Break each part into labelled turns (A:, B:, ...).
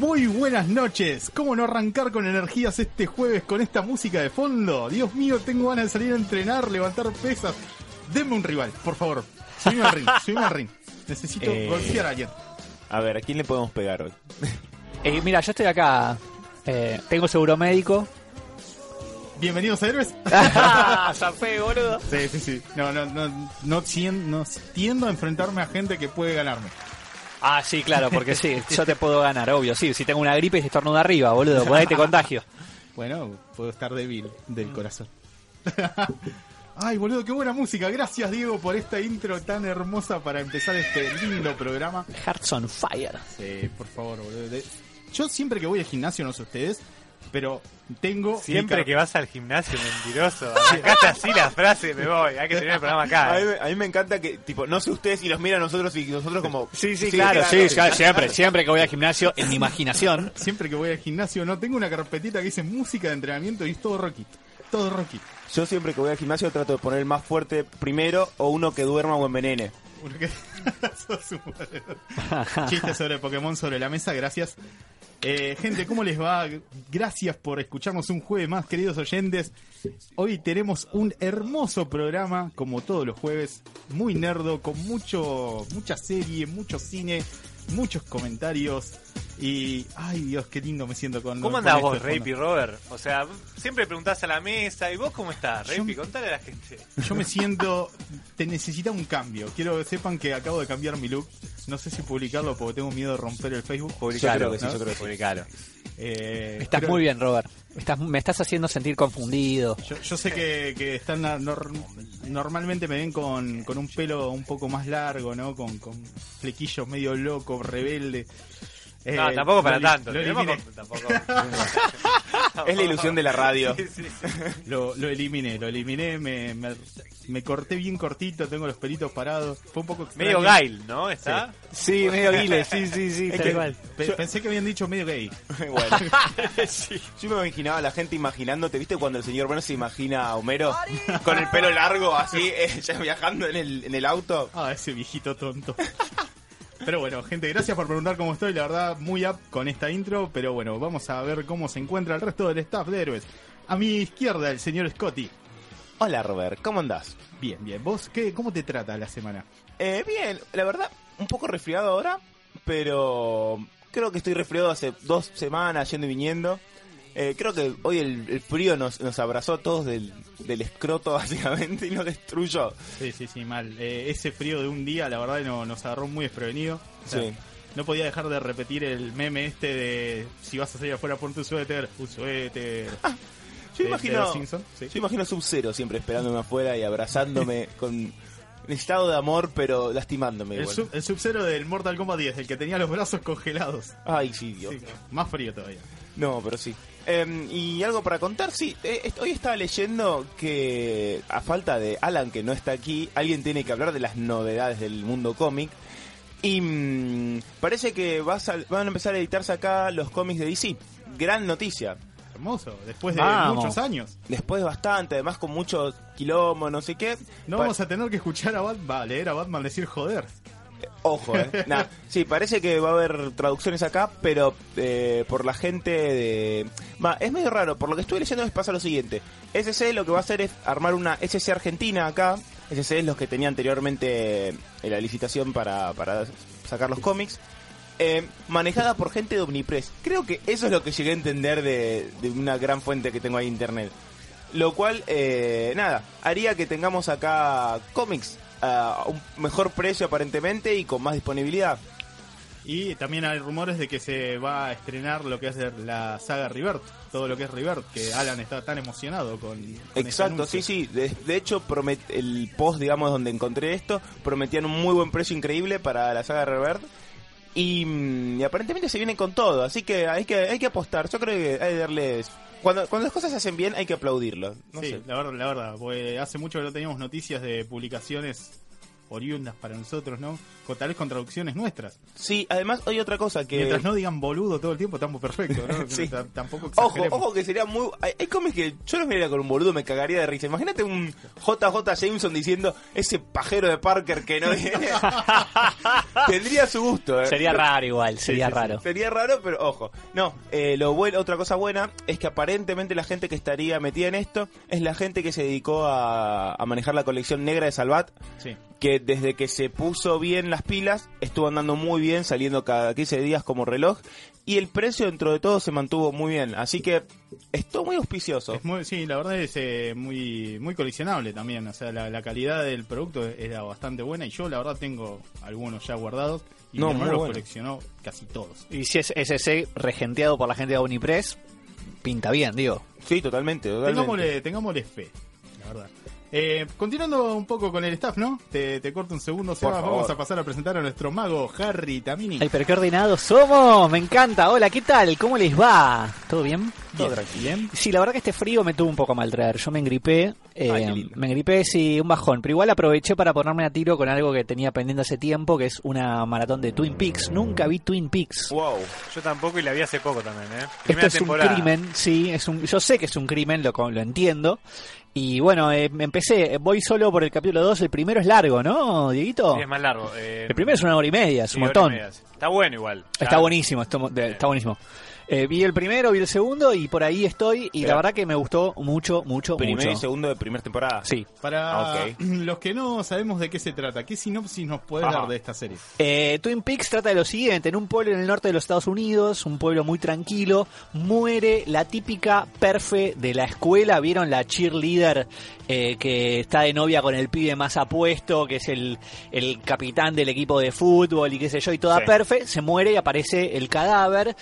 A: Muy buenas noches. ¿Cómo no arrancar con energías este jueves con esta música de fondo? Dios mío, tengo ganas de salir a entrenar, levantar pesas. Denme un rival, por favor. Subime al ring, subime al ring. Necesito
B: Eh.
A: golpear a alguien.
B: A ver, ¿a quién le podemos pegar hoy?
C: Eh, mira, yo estoy acá. Eh, tengo seguro médico.
A: Bienvenidos a Héroes.
C: Zafé, boludo.
A: Sí, sí, sí. No, no, no, no, tien- no tiendo a enfrentarme a gente que puede ganarme.
C: Ah, sí, claro, porque sí, yo te puedo ganar, obvio. Sí, si tengo una gripe y estornudo arriba, boludo, por ahí te contagio.
A: Bueno, puedo estar débil del corazón. Ay, boludo, qué buena música. Gracias, Diego, por esta intro tan hermosa para empezar este lindo programa.
C: Hearts on Fire.
A: Sí, por favor, boludo. Yo siempre que voy al gimnasio, no sé ustedes, pero tengo...
D: Siempre que vas al gimnasio, mentiroso. Acá está así la frase, me voy. Hay que terminar el programa acá.
B: A mí,
D: eh.
B: me- a mí me encanta que, tipo, no sé ustedes y los mira a nosotros y nosotros como...
C: Sí, sí, claro, sí, claro, siempre, siempre que voy al gimnasio, en mi imaginación.
A: Siempre que voy al gimnasio, no tengo una carpetita que dice música de entrenamiento y es todo Rocky. Todo Rocky.
B: Yo siempre que voy al gimnasio trato de poner el más fuerte primero o uno que duerma o envenene.
A: Uno que- Sos un boludo. Chistes sobre Pokémon sobre la mesa, gracias. Eh, gente, ¿cómo les va? Gracias por escucharnos un jueves más, queridos oyentes. Hoy tenemos un hermoso programa, como todos los jueves, muy nerdo, con mucho, mucha serie, mucho cine, muchos comentarios. Y, ay Dios, qué lindo me siento con
D: ¿Cómo andás
A: esto
D: vos. Rapey Robert? O sea, siempre preguntás a la mesa, ¿y vos cómo estás,
A: Yo-
D: Rapey? Contale a la gente.
A: Yo me siento. Te necesita un cambio. Quiero que sepan que acabo de cambiar mi look. No sé si publicarlo porque tengo miedo de romper el Facebook.
B: Yo creo que sí,
A: ¿no?
B: yo creo que sí.
D: Publicalo.
A: Eh,
C: Estás muy bien, Robert. Estás, me estás haciendo sentir confundido.
A: Yo, yo sé que, que están a- nor- normalmente me ven con, con un pelo un poco más largo, ¿no? Con, con flequillos medio loco, rebelde. Eh,
D: No, tampoco para tanto.
A: Lo eliminé,
D: tampoco.
B: Es la ilusión de la radio.
D: Sí, sí, sí.
A: lo, lo eliminé, lo eliminé, me, me, me corté bien cortito, tengo los pelitos parados. Fue un poco extraño.
D: Medio Gail, ¿no? ¿Está?
C: Sí, medio guile, sí, sí, sí,
B: Es
C: tal
B: que-
C: cual.
A: Pe-
B: Yo-
A: Pensé que habían dicho medio gay.
B: bueno. Yo me imaginaba a la gente imaginándote, ¿viste? Cuando el señor Bueno se imagina a Homero con el pelo largo, así, eh, ya viajando en el, en el auto.
A: Ah, ese viejito tonto. Pero bueno, gente, gracias por preguntar cómo estoy. La verdad, muy up con esta intro. Pero bueno, vamos a ver cómo se encuentra el resto del staff de héroes. A mi izquierda, el señor Scotty.
B: Hola, Robert, ¿cómo andás?
A: Bien, bien. ¿Vos qué, cómo te trata la semana?
B: Eh, bien, la verdad, un poco resfriado ahora, pero creo que estoy resfriado hace dos semanas yendo y viniendo. Eh, creo que hoy el, el frío nos, nos abrazó a todos del, del escroto, básicamente, y nos destruyó.
A: Sí, sí, sí, mal. Eh, ese frío de un día, la verdad, no, nos agarró muy desprevenido. O sea,
B: Sí.
A: No podía dejar de repetir el meme este de si vas a salir afuera, ponte un suéter, un suéter.
B: Yo
A: de- de
B: imagino,
A: sí.
B: yo imagino Sub-Zero siempre esperándome afuera y abrazándome con estado de amor, pero lastimándome
A: El,
B: igual.
A: sub, el Sub-Zero del Mortal Kombat 10, el que tenía los brazos congelados.
B: Ay, sí, Dios.
A: Sí, más frío todavía.
B: No, pero sí. Eh, y algo para contar, sí. eh, est- hoy estaba leyendo que, a falta de Alan, que no está aquí, alguien tiene que hablar de las novedades del mundo cómic. Y mm, parece que va a sal- van a empezar a editarse acá los cómics de DC. Gran noticia.
A: Hermoso, después de
C: Vamos.
A: muchos años.
B: Después bastante, además con mucho quilombo, no sé qué.
A: No vamos a tener que escuchar a Batman, leer a Batman decir joder.
B: Ojo, eh. Nah, sí, parece que va a haber traducciones acá, pero eh, por la gente de... Es medio raro, por lo que estuve leyendo es pasa lo siguiente. SC lo que va a hacer es armar una SC Argentina acá. SC es los que tenía anteriormente eh, la licitación para, para sacar los cómics. eh, manejada por gente de Omnipress. Creo que eso es lo que llegué a entender de, de una gran fuente que tengo ahí en internet. Lo cual, eh, nada, haría que tengamos acá cómics a un mejor precio aparentemente y con más disponibilidad.
A: Y también hay rumores de que se va a estrenar lo que es la saga Rivert, todo lo que es Rivert, que Alan está tan emocionado con. con
B: Exacto, sí, sí. De, de hecho, promet- el post, digamos, donde encontré esto, prometían un muy buen precio increíble para la saga Revert. Y, mm, y aparentemente se vienen con todo, así que hay que hay que apostar. Yo creo que hay que darles... Cuando, cuando las cosas se hacen bien hay que aplaudirlo. No
A: sí,
B: sé.
A: la verdad, la verdad, porque hace mucho que no teníamos noticias de publicaciones oriundas para nosotros, ¿no? Con, tal vez con traducciones nuestras.
B: Sí, además hay otra cosa que...
A: Mientras no digan boludo todo el tiempo, estamos perfectos, ¿no?
B: Sí.
A: Tampoco
B: Ojo, ojo que sería muy... Hay, hay cómics que yo los miraría con un boludo, me cagaría de risa. Imagínate un JJ Jameson diciendo ese pajero de Parker que no viene. Tendría su gusto, ¿eh?
C: Sería raro igual, sería
A: sí, sí.
C: raro.
B: Sería raro, pero ojo. No, eh, lo bueno, otra cosa buena es que aparentemente la gente que estaría metida en esto es la gente que se dedicó a, a manejar la colección negra de Salvat,
A: Sí.
B: Que desde que se puso bien las pilas, estuvo andando muy bien, saliendo cada 15 días como reloj, y el precio dentro de todo se mantuvo muy bien. Así que estuvo muy auspicioso.
A: Es muy, sí, la verdad es eh, muy muy coleccionable también. O sea, la, la calidad del producto era bastante buena y yo la verdad tengo algunos ya guardados y
B: No,
A: mi hermano los coleccionó casi todos.
C: Y si es SC regenteado por la gente de Unipress, pinta bien, digo.
B: Sí, totalmente, totalmente.
A: Tengámosle, tengámosle fe, la verdad. Eh, continuando un poco con el staff, ¿no? Te, te corto un segundo, Seba. Vamos a pasar a presentar a nuestro mago Harry Tamini.
C: Ay, pero qué ordenados somos, me encanta. Hola, ¿qué tal? ¿Cómo les va? ¿Todo bien?
A: Todo tranquilo.
C: Sí, la verdad que este frío me tuvo un poco a mal traer. Yo me engripé, eh,
B: Ay,
C: me engripé, sí, un bajón. Pero igual aproveché para ponerme a tiro con algo que tenía pendiente hace tiempo, que es una maratón de Twin Peaks. Nunca vi Twin Peaks.
B: Wow.
D: Yo tampoco y la vi hace poco también, ¿eh?
C: Esto es
D: temporada.
C: un crimen, sí, es un, yo sé que es un crimen, lo, lo entiendo. Y bueno, eh, empecé, voy solo por el capítulo 2, el primero es largo, ¿no, Dieguito?
D: Sí, es más largo. eh,
C: El primero es una hora y media, es un montón.
D: media, sí. Está bueno igual.
C: Está buenísimo, de- está buenísimo. Eh, vi el primero, vi el segundo y por ahí estoy y
B: Pero-
C: la verdad que me gustó mucho, mucho,
B: Primero y segundo de primera temporada.
C: Sí.
A: Para
B: Ah, ok.
A: los que no sabemos de qué se trata, ¿qué sinopsis nos puedes
B: Ajá.
A: dar de esta serie?
C: Eh, Twin Peaks trata de lo siguiente, en un pueblo en el norte de los Estados Unidos, un pueblo muy tranquilo, muere la típica perfe de la escuela, ¿vieron la cheerleader eh, que está de novia con el pibe más apuesto, que es el, el capitán del equipo de fútbol y qué sé yo, y toda
B: Sí.
C: perfe, se muere y aparece el cadáver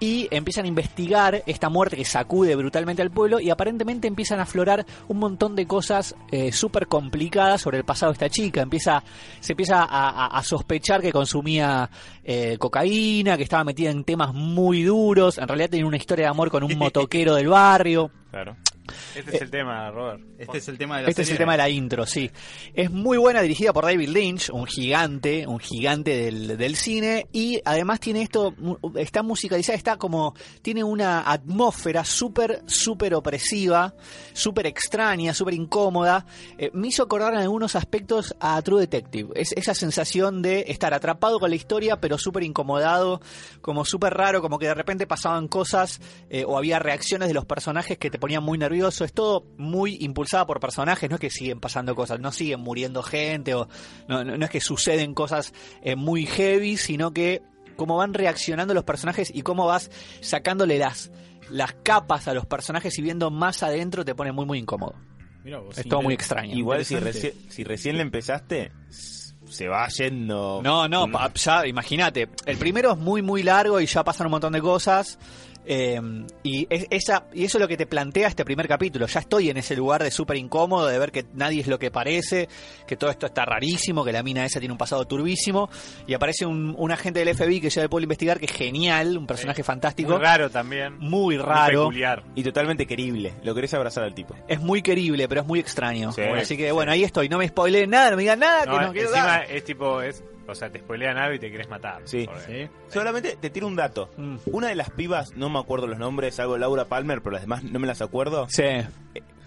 C: y empiezan a investigar esta muerte que sacude brutalmente al pueblo y aparentemente empiezan a aflorar un montón de cosas eh, súper complicadas sobre el pasado de esta chica. Empieza, se empieza a, a- a sospechar que consumía eh, cocaína, que estaba metida en temas muy duros. En realidad tenía una historia de amor con un motoquero del barrio.
B: Claro.
D: Este es el tema, Robert.
A: Este es el tema de la
C: Este es el
A: serie.
C: tema de la intro, sí. Es muy buena, dirigida por David Lynch, un gigante, un gigante del, del cine. Y además tiene esto, está musicalizada, está como, tiene una atmósfera súper, súper opresiva, súper extraña, súper incómoda. Eh, me hizo acordar en algunos aspectos a True Detective. Es esa sensación de estar atrapado con la historia, pero súper incomodado, como súper raro, como que de repente pasaban cosas eh, o había reacciones de los personajes que te ponían muy nervioso. Es todo muy impulsada por personajes, no es que siguen pasando cosas, no siguen muriendo gente o no, no- no es que suceden cosas eh, muy heavy, sino que cómo van reaccionando los personajes y cómo vas sacándole las, las capas a los personajes y viendo más adentro te pone muy muy incómodo.
A: Mirá vos,
C: Es todo muy extraño.
B: Igual si si recién le empezaste, se va yendo.
C: No, no, pa- ya imagínate. El primero es muy, muy largo y ya pasan un montón de cosas. Eh, y, es, esa, y eso es lo que te plantea este primer capítulo. Ya estoy en ese lugar de súper incómodo, de ver que nadie es lo que parece, que todo esto está rarísimo, que la mina esa tiene un pasado turbísimo. Y aparece un, un agente del FBI que lleva el pueblo a investigar, que es genial, un personaje fantástico.
D: Muy raro también.
C: Muy
D: Muy
C: raro.
D: peculiar.
B: Y totalmente querible. Lo querés abrazar al tipo.
C: Es muy querible, pero es muy extraño.
B: Sí,
C: Así que
B: sí.
C: bueno, ahí estoy. No me spoileen nada, no me digan nada,
D: No,
C: que no quiero
D: encima
C: dar.
D: es tipo, es, o sea, te spoilean algo y te querés matar.
B: Sí.
A: Sí.
B: Solamente te tiro un dato.
C: Mm.
B: Una de las pibas, no me acuerdo los nombres, algo Laura Palmer, pero las demás no me las acuerdo.
C: Sí.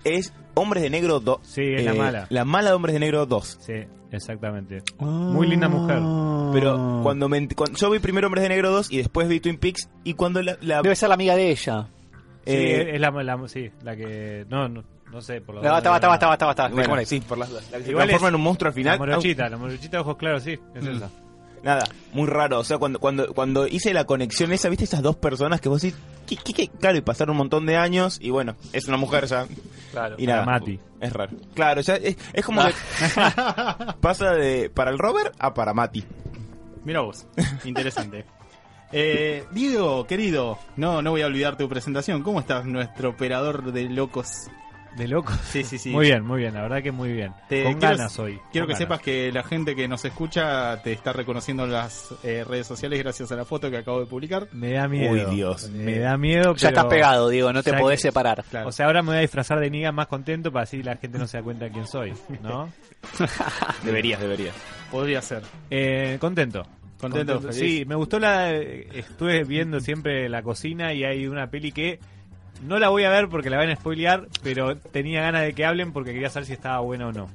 B: Es Hombres de Negro 2.
E: Sí, es la mala.
B: La mala de Hombres de Negro 2.
E: Sí, exactamente. Muy linda mujer.
B: Pero cuando, me, cuando yo vi primero Hombres de Negro 2 y después vi Twin Peaks y cuando la... la-
C: Debe ser la amiga de ella.
E: Sí,
B: eh,
E: es la, la- sí, la que... No, no, no sé, por lo
C: No, basta, basta, basta, basta, basta.
B: bueno,
C: Dejémosle.
B: sí, por las dudas. La que se
E: Igual
B: transforma
E: es-
B: en un monstruo al
E: La
B: final.
E: morochita, la morochita de ojos claros, sí, es
B: Mm.
E: esa.
B: Nada, muy raro. O sea, cuando, cuando, cuando hice la conexión esa, viste esas dos personas que vos decís, ¿qué, qué, qué? Claro, y pasaron un montón de años y bueno, es una mujer ya.
C: Claro.
B: Y nada.
E: Mati.
B: Es raro. Claro, ya es, es como que pasa de para el Robert a para Mati.
A: Mira vos, interesante. Eh, Diego, querido, no, no voy a olvidar tu presentación. ¿Cómo estás, nuestro operador de locos?
E: De loco.
A: Sí, sí, sí.
E: Muy bien, muy bien. La verdad que muy bien.
A: Te-
E: Con
A: quiero-
E: ganas hoy.
A: Quiero
E: con
A: que
E: ganas.
A: sepas que la gente que nos escucha te está reconociendo en las eh, redes sociales gracias a la foto que acabo de publicar.
E: Me da miedo.
B: Uy, Dios.
E: Me da miedo.
C: Ya
E: pero-
C: estás pegado, Diego, no te
E: Ya
C: podés
E: que-
C: separar.
A: Claro.
E: O sea, ahora me voy a disfrazar de niga más contento para así la gente no se da cuenta quién soy, ¿no?
B: Deberías, deberías.
A: Podría ser.
E: Eh, contento.
A: Contento.
E: Sí, me gustó la... Estuve viendo siempre la cocina y hay una peli que... No la voy a ver porque la van a spoilear, pero tenía ganas de que hablen porque quería saber si estaba buena o no.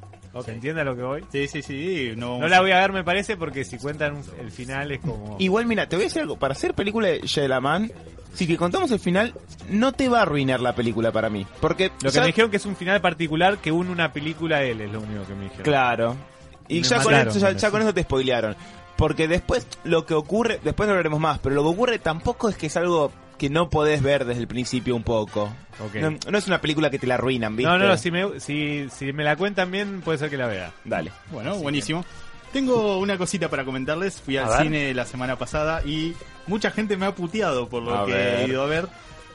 E: ¿Se entiende a lo que voy?
A: Sí, sí, sí. No,
E: No la voy a ver, me parece, porque si cuentan un- el final es como...
B: Igual, mira, te voy a decir algo. Para hacer película de Shelaman, si te contamos el final, no te va a arruinar la película para mí. Porque.
E: Lo que
B: ya-
E: me dijeron que es un final particular que une una película a él, es lo único que me dijeron.
B: Claro. Y
E: Me
B: ya con, eso, ya,
E: con
B: ya
E: eso.
B: con eso te spoilearon. Porque después lo que ocurre, después no hablaremos más, pero lo que ocurre tampoco es que es algo que no podés ver desde el principio un poco. No, no es una película que te la arruinan, ¿viste?
E: No, no, si me, si, si me la cuentan bien, puede ser que la vea.
B: Dale.
A: Bueno, buenísimo. Tengo una cosita para comentarles. Fui
C: A
A: al
C: ver.
A: cine la semana pasada y mucha gente me ha puteado por lo
B: A
A: que
B: ver.
A: he ido a ver.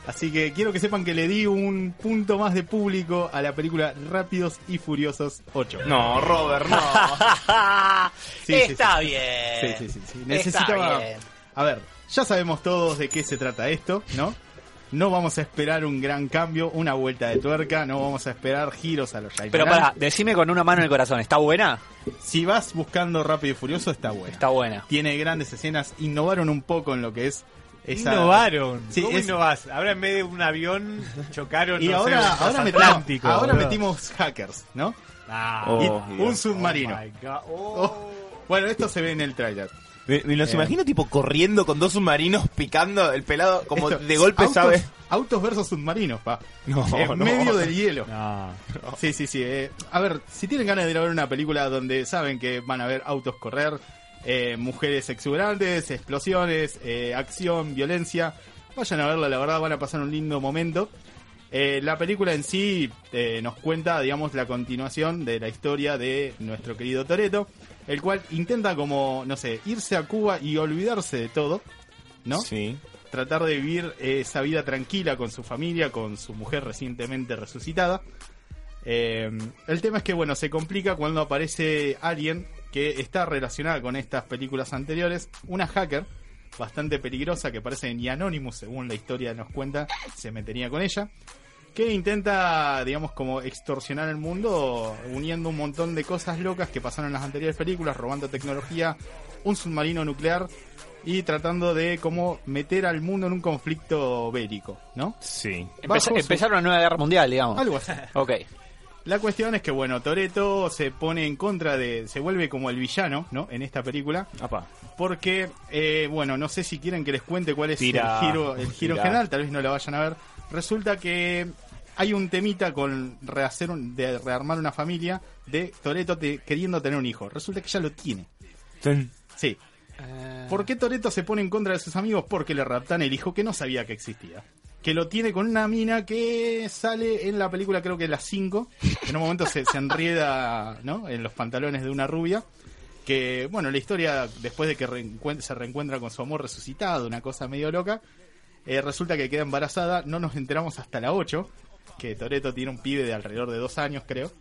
A: Así que quiero que sepan que le di un punto más de público a la película Rápidos y Furiosos 8.
B: No, Robert, no.
A: Sí,
C: Está
A: sí.
C: bien.
A: Sí, sí, sí, sí.
C: Está
A: Necesitaba.
C: bien.
A: A ver, ya sabemos todos de qué se trata esto, ¿no? No vamos a esperar un gran cambio, una vuelta de tuerca, no vamos a esperar giros a los Shyamalan.
C: Pero para, decime con una mano en el corazón, ¿está buena?
A: Si vas buscando Rápido y Furioso, está bueno.
C: Está buena.
A: Tiene grandes escenas, innovaron un poco en lo que es esa...
E: Innovaron.
A: Sí,
E: ¿Cómo
A: es-
E: innovás? Ahora en vez de un avión chocaron
A: Y
E: no sé,
A: ahora, ahora, metimos, ahora hackers, ¿no?
E: Ah,
B: Oh,
A: Y un submarino.
E: oh my God.
A: Oh.
E: Oh.
A: Bueno, esto se ve en el tráiler.
B: Me, me los
A: Eh.
B: imagino tipo corriendo con dos submarinos picando el pelado como
A: Esto-
B: de golpe,
A: autos,
B: ¿sabe?
A: Autos versus submarinos, pa.
B: No,
A: en
B: no.
A: medio del hielo.
E: No.
A: Sí, sí, sí. eh, a ver, si tienen ganas de ir a ver una película donde saben que van a ver autos correr, eh, mujeres exuberantes, explosiones, eh, acción, violencia, vayan a verla, la verdad van a pasar un lindo momento. Eh, la película en sí eh, nos cuenta, digamos, la continuación de la historia de nuestro querido Toreto, el cual intenta como, no sé, irse a Cuba y olvidarse de todo, ¿no?
B: Sí.
A: tratar de vivir esa vida tranquila con su familia, con su mujer recientemente resucitada. Eh, el tema es que, bueno, se complica cuando aparece alguien que está relacionada con estas películas anteriores, una hacker bastante peligrosa que parece ni Anonymous, según la historia nos cuenta, se metería con ella, que intenta, digamos, como extorsionar el mundo uniendo un montón de cosas locas que pasaron en las anteriores películas, robando tecnología, un submarino nuclear y tratando de como meter al mundo en un conflicto bélico, ¿no?
B: Sí.
C: Empeza-
A: Bajo su-
C: Empezar una nueva guerra mundial, digamos.
A: Algo así.
C: Ok.
A: La cuestión es que, bueno, Toreto se pone en contra de. se vuelve como el villano, ¿no? En esta película.
B: Apa.
A: Porque, eh, bueno, no sé si quieren que les cuente cuál es
B: Tira.
A: el giro, el giro
B: Tira.
A: general, tal vez no la vayan a ver. Resulta que hay un temita con rehacer un- de rearmar una familia de Toreto queriendo tener un hijo. Resulta que ya lo tiene. Sí. ¿Por qué Toreto se pone en contra de sus amigos? Porque le raptan el hijo que no sabía que existía. Que lo tiene con una mina que sale en la película, creo que las 5. En un momento se, se enrieda ¿no? en los pantalones de una rubia. Que, bueno, la historia, después de que se reencuentra con su amor resucitado, una cosa medio loca, eh, resulta que queda embarazada. No nos enteramos hasta la 8, que Toreto tiene un pibe de alrededor de dos años, creo.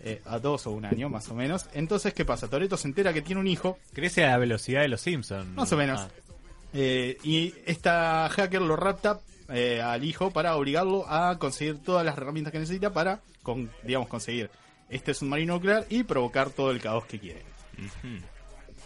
A: Eh, a dos o un año, más o menos. Entonces, ¿qué pasa? Toreto se entera que tiene un hijo,
E: Crece a la velocidad de los Simpsons.
A: más o menos.
E: Ah.
A: Eh, y esta hacker lo rapta eh, al hijo para obligarlo a conseguir todas las herramientas que necesita para, con, digamos, conseguir este submarino nuclear y provocar todo el caos que quiere.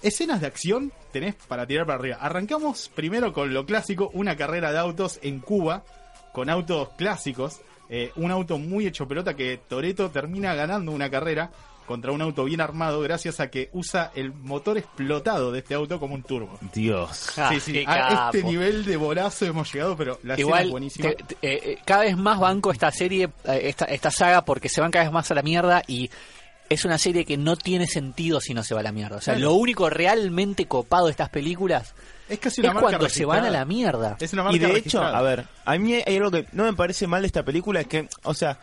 A: Escenas de acción tenés para tirar para arriba. Arrancamos primero con lo clásico, una carrera de autos en Cuba, con autos clásicos. Eh, un auto muy hecho pelota que Toreto termina ganando una carrera contra un auto bien armado gracias a que usa el motor explotado de este auto como un turbo.
B: Dios.
C: Ah,
A: sí, sí,
C: qué
A: a este nivel de bolazo hemos llegado, pero la es
C: Igual,
A: buenísima.
C: te- te- eh, eh, cada vez más banco esta serie, eh, esta, esta saga, porque se van cada vez más a la mierda y es una serie que no tiene sentido si no se va a la mierda. O sea,
A: Claro.
C: lo único realmente copado de estas películas
A: es casi una
C: es
A: marca
C: cuando se van a la mierda.
A: Es una marca
B: Y de hecho, a ver, a mí hay algo que no me parece mal de esta película, es que, o sea,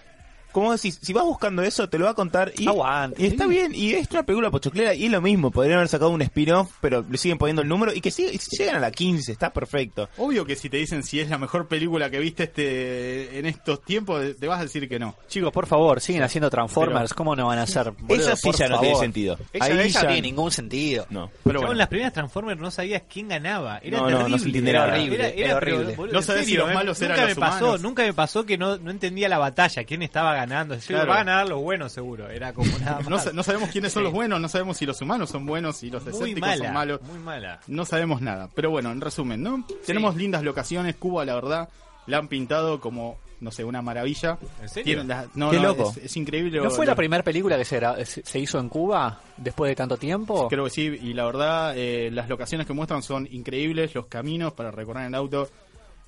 B: como decís, si vas buscando eso, te lo va a contar y,
C: Aguante.
B: y está bien. Y es una película pochoclera y es lo mismo. Podrían haber sacado un spin-off, pero le siguen poniendo el número y que sigue, llegan a la 15, está perfecto.
A: Obvio que si te dicen si es la mejor película que viste este en estos tiempos, te vas a decir que no.
C: Chicos, por favor, siguen haciendo Transformers. ¿Cómo no van a hacer? boludo?
B: Esa sí ya no
C: favor.
B: tiene sentido.
C: Esa,
B: Ahí
C: esa
B: ya-
C: no tiene ningún sentido.
B: No.
A: Pero bueno,
E: en las primeras Transformers no sabías quién ganaba. Era
B: No, no, no
E: terrible.
B: se entiende
C: Era horrible, era horrible.
E: boludo,
A: No sabés si los
E: ¿eh?
A: malos eran
E: nunca
A: los
E: me pasó,
A: humanos.
E: Nunca me pasó que no, no entendía la batalla, quién estaba ganando. Yo,
A: Claro.
E: Va a ganar los buenos seguro. Era como nada más.
A: no, sa- no sabemos quiénes son los buenos, no sabemos si los humanos son buenos y los escépticos
E: mala,
A: son malos.
E: muy mala.
A: No sabemos nada. Pero bueno, en resumen, ¿no? Tenemos lindas locaciones. Cuba, la verdad, la han pintado como, no sé, una maravilla.
E: ¿En serio?
A: No,
B: Qué
A: no,
B: loco.
A: Es, es increíble.
C: ¿No
A: lo-
C: fue la primera película que se se hizo en Cuba después de tanto tiempo?
A: Creo que sí, y la verdad, eh, las locaciones que muestran son increíbles, los caminos para recorrer en auto.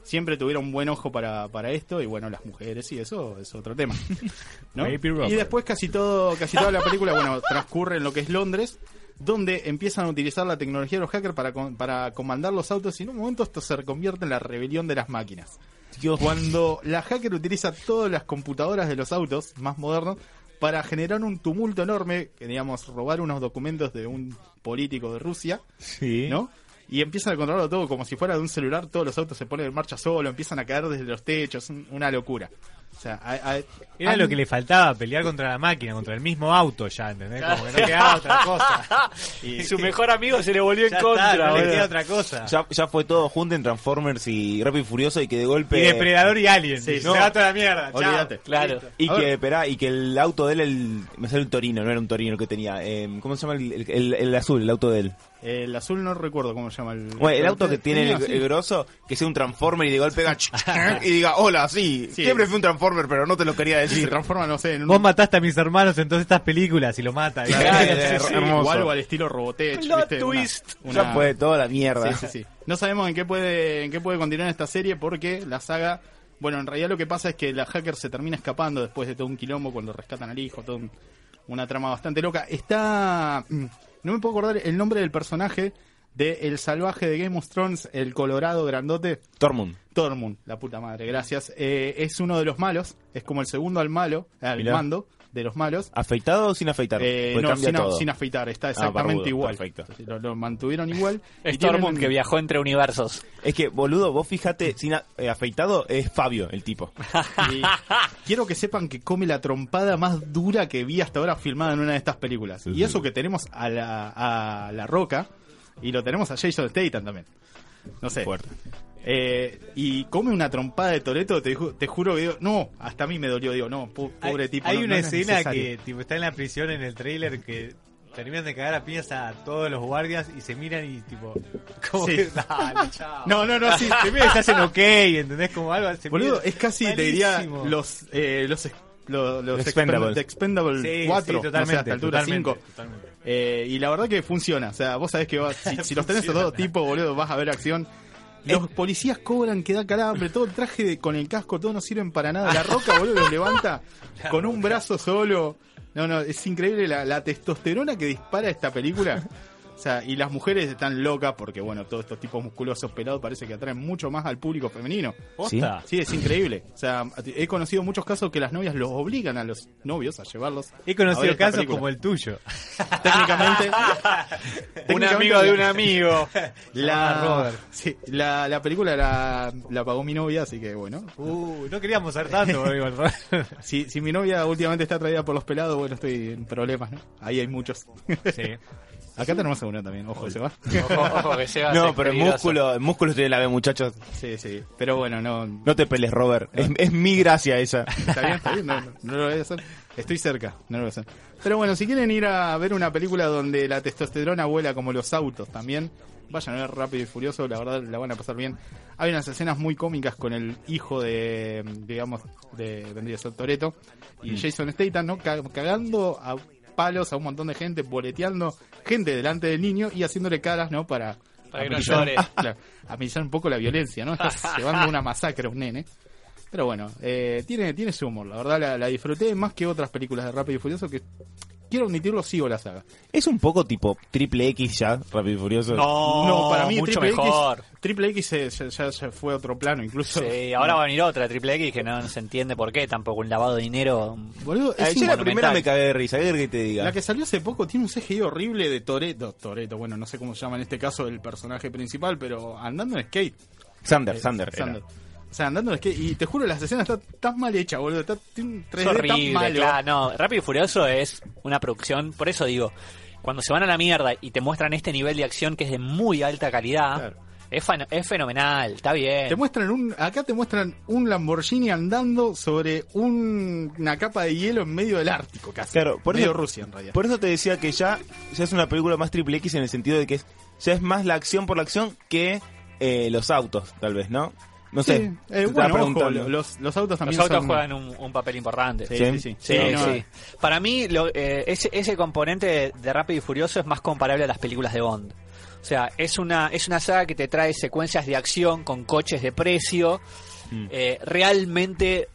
A: Siempre tuvieron un buen ojo para, para esto, y bueno, las mujeres y eso es otro tema. Y después casi todo, casi toda la película, bueno, transcurre en lo que es Londres, donde empiezan a utilizar la tecnología de los hackers para, con- para comandar los autos, y en un momento esto se convierte en la rebelión de las máquinas. Cuando la hacker utiliza todas las computadoras de los autos más modernos para generar un tumulto enorme, que digamos, robar unos documentos de un político de Rusia,
B: Sí.
A: ¿no? Y empiezan a controlarlo todo como si fuera de un celular, todos los autos se ponen en marcha solo, empiezan a caer desde los techos, un- una locura. O sea, a- a-
E: Era lo que le faltaba, pelear contra la máquina, contra el mismo auto ya, ¿entendés? Como que no quedaba otra cosa.
C: Y su mejor amigo se le volvió
E: Ya
C: en contra.
E: está, no le queda otra cosa.
B: Ya, ya fue todo junto en Transformers y Rápido y Furioso y que de golpe...
E: Y Depredador y Alien.
A: Sí,
E: se va toda la mierda.
A: Olvídate.
C: Claro.
B: Y que, esperá, y que el auto de él, el, me sale un Torino, no era un Torino que tenía. eh, ¿Cómo se llama el, el- el- el azul, el auto de él?
A: El azul no recuerdo cómo se llama el...
B: Bueno, el auto que tiene
A: Tenía,
B: el, el grosso, que sea un Transformer y de golpe haga y diga, hola, sí,
A: Sí.
B: siempre fui un Transformer, pero no te lo quería
A: Sí, se
B: decir.
A: transforma, no sé, en un...
E: Vos mataste a mis hermanos en todas estas películas y lo mata.
A: Claro,
B: Claro,
A: sí, sí,
B: hermoso.
A: O algo al estilo Robotech, ¿viste?
C: Twist.
A: una-
B: Ya fue toda la mierda.
A: Sí, sí, sí. No sabemos en qué puede en qué puede continuar esta serie porque la saga, bueno, en realidad lo que pasa es que la hacker se termina escapando después de todo un quilombo cuando rescatan al hijo, todo un- una trama bastante loca. Está mm, no me puedo acordar el nombre del personaje de el salvaje de Game of Thrones, el colorado grandote,
B: Tormund.
A: Tormund, la puta madre, gracias. Eh, es uno de los malos, es como el segundo al malo, al
B: Mirá.
A: mando de los malos.
B: ¿Afeitado o sin afeitar?
A: Eh, no,
B: cambia
A: sin,
B: todo.
A: sin afeitar, está exactamente
B: barbudo,
A: igual.
B: perfecto.
A: Lo, lo mantuvieron igual.
C: Es
A: Y tienen-
C: Tormund que viajó entre universos.
B: Es que, boludo, vos fíjate, sin a- eh, afeitado es Fabio, el tipo.
A: Y quiero que sepan que come la trompada más dura que vi hasta ahora filmada en una de estas películas.
B: Sí,
A: y
B: sí.
A: eso que tenemos a la, a la Roca y lo tenemos a Jason Statham también. No sé.
B: Fuerte.
A: Eh, y come una trompada de Toreto, te, ju- te juro que digo, no, hasta a mí me dolió, digo, no, po- pobre
E: hay,
A: tipo.
E: Hay
A: no-
E: una
A: no
E: escena que tipo, está en la prisión en el trailer que terminan de cagar a piñas a todos los guardias y se miran y tipo como
A: Sí.
E: que dale, chao.
A: No, no, no, sí.
E: Se miran y se hacen ok, ¿entendés? Como algo se
A: Boludo,
E: miran-
A: es casi, te diría, los, eh, los, ex- lo- los,
B: Expendables.
A: Expendables,
E: Sí,
A: 4,
E: sí, totalmente,
A: no sé, hasta altura
E: totalmente,
A: 5.
E: totalmente.
A: Eh, y la verdad que funciona. O sea, vos sabés que vas- si, si los tenés a todo tipo, boludo, vas a ver acción. Los policías cobran que da calambre, todo el traje de- con el casco, todo no sirven para nada. La roca, boludo, los levanta con un brazo solo. No, no, es increíble la, la testosterona que dispara esta película. O sea, y las mujeres están locas porque, bueno, todos estos tipos musculosos pelados parece que atraen mucho más al público femenino.
E: ¿Posta?
A: Sí, es increíble. O sea, he conocido muchos casos que las novias los obligan a los novios a llevarlos.
E: He
A: a ver
E: conocido casos
A: película.
E: como el tuyo.
A: Técnicamente.
C: Un amigo de un amigo.
A: La,
E: Robert.
A: sí, la, la película la, la pagó mi novia, así que bueno.
E: Uh, no queríamos ser tanto,
A: Si, si mi novia últimamente está atraída por los pelados, bueno, estoy en problemas, ¿no? Ahí hay muchos.
E: Sí.
A: Acá tenemos a uno también, ojo, se va.
C: Ojo, ojo, que Sebas
B: No, pero el músculo, el músculo tiene la ve, muchachos.
A: Sí, sí. Pero bueno, no.
B: No te peles, Robert. Es, es mi gracia esa.
A: Está bien, está bien, no, no, no lo voy a hacer. Estoy cerca, no lo voy a hacer. Pero bueno, si quieren ir a ver una película donde la testosterona vuela como los autos también, vayan a ver Rápido y Furioso, la verdad la van a pasar bien. Hay unas escenas muy cómicas con el hijo de, digamos, de vendría a ser Toreto y Jason Statham, ¿no? Ca- Cagando a palos a un montón de gente, boleteando gente delante del niño y haciéndole caras, ¿no? Para,
C: Para no
A: claro, un poco la violencia, ¿no? Estás llevando una masacre a un nene. Pero bueno, eh, tiene, tiene su humor, la verdad la, la disfruté más que otras películas de Rápido y Furioso que quiero admitirlo, sigo la saga.
B: Es un poco tipo triple X ya, Rápido y Furioso.
C: No,
A: no, para mí
C: mucho
A: Triple
C: mejor.
A: X, Triple X se- se- ya se fue a otro plano, incluso.
C: Sí, ahora va a venir otra Triple X que no se entiende por qué, tampoco un lavado de dinero.
A: Boludo, es
B: yo la primera me cagué de risa, ¿qué que te diga?
A: La que salió hace poco tiene un CGI horrible de Toreto. Toreto, bueno, no sé cómo se llama en este caso el personaje principal, pero andando en skate.
B: Sander,
A: Eh,
B: Sander. era.
A: O sea, andando en skate. Y te juro, la escena está tan mal hecha, boludo. Está tiene un 3D
C: Es
A: tan malo.
C: claro. No, Rápido y Furioso es una producción, por eso digo, cuando se van a la mierda y te muestran este nivel de acción que es de muy alta calidad,
A: Claro.
C: es, fan- es fenomenal, está bien.
A: Te muestran un, acá te muestran un Lamborghini andando sobre un- una capa de hielo en medio del Ártico, casi.
B: Claro, por
A: medio
B: eso,
A: Rusia en realidad.
B: Por eso te decía que ya, ya es una película más triple X en el sentido de que es, ya es más la acción por la acción que eh, los autos, tal vez, ¿no? No sé.
A: Sí, eh, bueno, ojo, los, los autos también
C: Los autos
A: son-
C: juegan un, un papel importante.
A: Sí,
B: Sí.
A: sí, sí.
C: Sí,
A: no,
C: sí. Para mí, lo- eh, ese, ese componente de, Rápido y Furioso es más comparable a las películas de Bond. O sea, es una, es una saga que te trae secuencias de acción con coches de precio.
B: Mm.
C: Eh, realmente,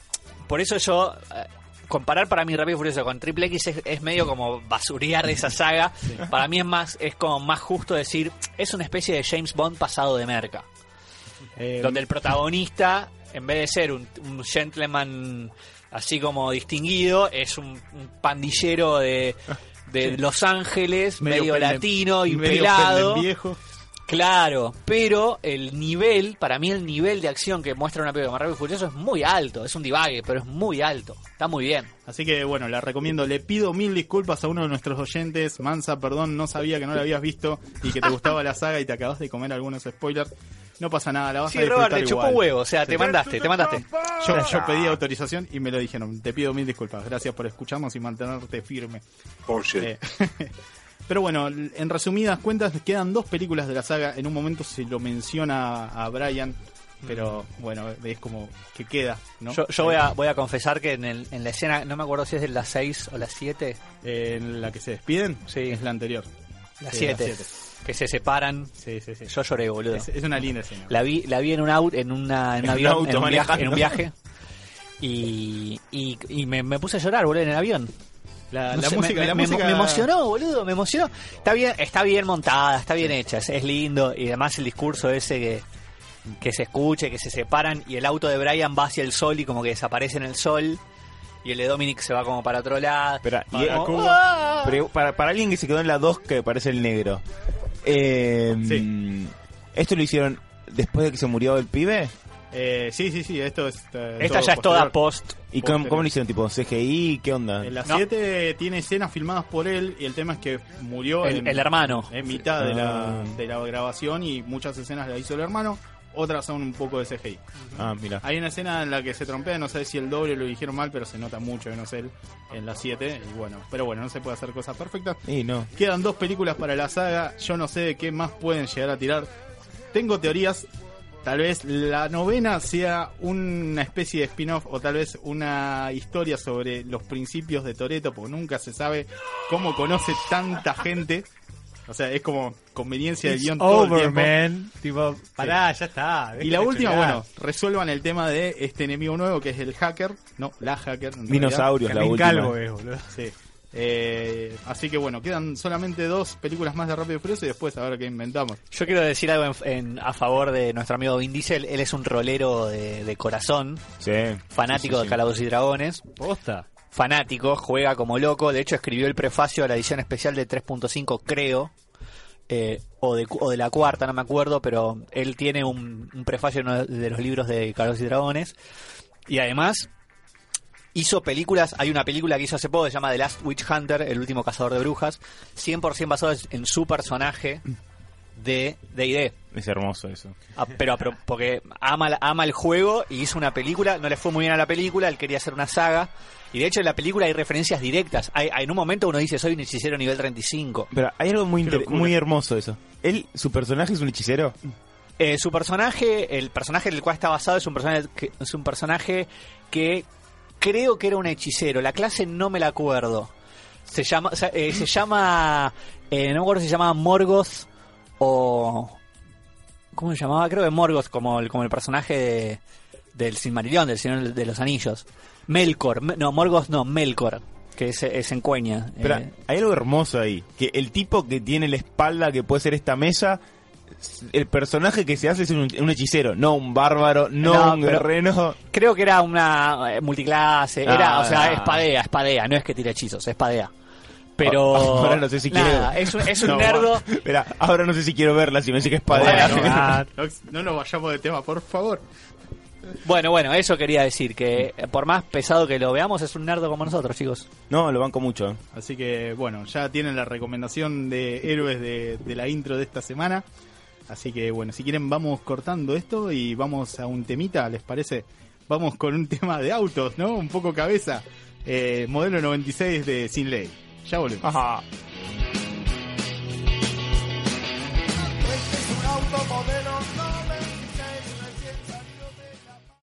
C: por eso yo. eh, Comparar para mí Rápido y Furioso con Triple X es, es medio como basurear de esa saga. Para mí es más es como más justo decir es una especie de James Bond pasado de merca
A: Eh,
C: donde el protagonista, en vez de ser un, un gentleman así como distinguido, es un, un pandillero de, de Los Ángeles, medio, latino y pelado.
A: viejo.
C: Claro, pero el nivel, para mí el nivel de acción que muestra una película como Rápido y Furioso es muy alto, es un divague, pero es muy alto, está muy bien.
A: Así que bueno, la recomiendo. Le pido mil disculpas a uno de nuestros oyentes. Mansa, perdón, no sabía que no la habías visto y que te gustaba la saga y te acabas de comer algunos spoilers. No pasa nada, la vas
C: Sí,
A: a disfrutar
C: Robert, te chupó huevo, o sea,
A: Sí.
C: te mandaste, te mandaste.
A: Yo, yo pedí autorización y me lo dijeron. Te pido mil disculpas. Gracias por escucharnos y mantenerte firme. Eh, pero bueno, en resumidas cuentas, quedan dos películas de la saga. En un momento se lo menciona a Brian, pero bueno, es como que queda, ¿no?
C: Yo, yo voy, a, voy a confesar que en, el- en la escena, no me acuerdo si es de las 6 o las 7,
A: Eh, en la que se despiden,
C: Sí.
A: es la anterior.
C: las
A: Sí, las
C: 7,
A: siete.
C: Que se separan.
A: Sí, sí, sí.
C: Yo lloré, boludo.
A: Es, es una linda escena.
C: La vi, la vi en un auto, en, una, en un avión,
B: auto
C: en, un viaje, en un viaje. Y, y, y me, me puse a llorar, boludo, en el avión.
A: La,
C: No
A: la
C: sé,
A: música,
C: me,
A: la
C: me-
A: música
C: me emocionó, boludo, me emocionó. Está bien, está bien montada, está bien hecha, es, es lindo. Y además el discurso ese que, que se escuche, que se separan y el auto de Brian va hacia el sol y como que desaparece en el sol. Y el de Dominic se va como para otro lado.
B: Espera, y-
A: Para
C: Como. ¡ah!
B: Pero para, para alguien que se quedó en la 2 que parece el negro. Eh,
A: Sí.
B: ¿Esto lo hicieron después de que se murió el pibe?
A: Eh, sí, sí, sí, esto es. eh,
C: Esta ya es toda post.
B: ¿Y cómo, lo hicieron? ¿Tipo CGI? ¿Qué onda?
A: En la
C: No.
A: 7 tiene escenas filmadas por él y el tema es que murió
C: El,
A: en,
C: el hermano.
A: en mitad de la,
B: Ah.
A: de la grabación y muchas escenas las hizo el hermano, otras son un poco de CGI.
B: Ah, mira.
A: Hay una escena en la que se trompea, no sé si el doble lo dijeron mal, pero se nota mucho que no es él en la 7. Y bueno, pero bueno, no se puede hacer cosas perfectas.
B: Y no.
A: Quedan dos películas para la saga, yo no sé de qué más pueden llegar a tirar. Tengo teorías, tal vez la novena sea una especie de spin-off o tal vez una historia sobre los principios de Toreto, porque nunca se sabe cómo conoce tanta gente. O sea, es como conveniencia del
E: It's
A: guion todo el tiempo.
E: man. Tipo, pará, ya está.
A: Y la última, bueno, resuelvan el tema de este enemigo nuevo que es el hacker, no, la hacker.
B: Dinosaurios, la última.
E: Calvo es, boludo.
A: Sí. Eh, así que bueno, quedan solamente dos películas más de Rápido y Furioso y después a ver qué inventamos.
C: Yo quiero decir algo en- en- a favor de nuestro amigo Vin Diesel. Él es un rolero de, de corazón,
B: Sí.
C: fanático
B: Sí, sí,
C: de. Calabozos y Dragones.
E: Posta.
C: Fanático, juega como loco. De hecho, escribió el prefacio a la edición especial de 3.5, creo. eh, o, de, o de la cuarta, no me acuerdo, pero él tiene un, un prefacio de los libros de Carlos y Dragones. Y además, hizo películas. Hay una película que hizo hace poco se llama The Last Witch Hunter, el último cazador de brujas. 100% basado en su personaje de D&D.
B: Es hermoso eso.
C: Ah, pero, pero porque ama, ama el juego y hizo una película, no le fue muy bien a la película, él quería hacer una saga. Y de hecho en la película hay referencias directas. Hay, hay- en un momento uno dice, soy un hechicero nivel 35.
B: Pero hay algo muy, muy hermoso eso. Él, su personaje es un hechicero.
C: Eh, su personaje, el personaje en el cual está basado es un personaje que, es un personaje que creo que era un hechicero. La clase no me la acuerdo. Se llama, eh, se llama, eh, no me acuerdo si se llamaba Morgoth o... ¿Cómo se llamaba? Creo que Morgoth como el, como el personaje de- del Silmarillion, del Señor de los Anillos. Melkor, me- no, Morgoth no, Melkor. que es, es en Cueña.
B: Pero
C: Eh,
B: hay algo hermoso ahí. Que el tipo que tiene la espalda que puede ser esta mesa, el personaje que se hace es un, un hechicero, no un bárbaro, no,
C: No,
B: un guerrero.
C: creo que era una eh, multiclase, era, o sea,
B: ah.
C: espadea, espadea, no es que tira hechizos, espadea. Pero
B: Ahora no sé si
C: nada,
B: quiero-
C: es un, es un
B: No,
C: nerdo.
B: Espera, ahora no sé si quiero verla, si me dice que es.
A: Bueno,
E: Ah,
A: no, no nos vayamos de tema, por favor.
C: Bueno, bueno, eso quería decir que eh, por más pesado que lo veamos es un nerdo como nosotros, chicos.
B: No, lo banco mucho.
A: Así que bueno, ya tienen la recomendación de héroes de, de la intro de esta semana. Así que bueno, si quieren vamos cortando esto y vamos a un temita, ¿les parece? Vamos con un tema de autos, ¿no? Un poco cabeza. Eh, modelo 96 de Sin Ley. 笑话
B: 你哈哈。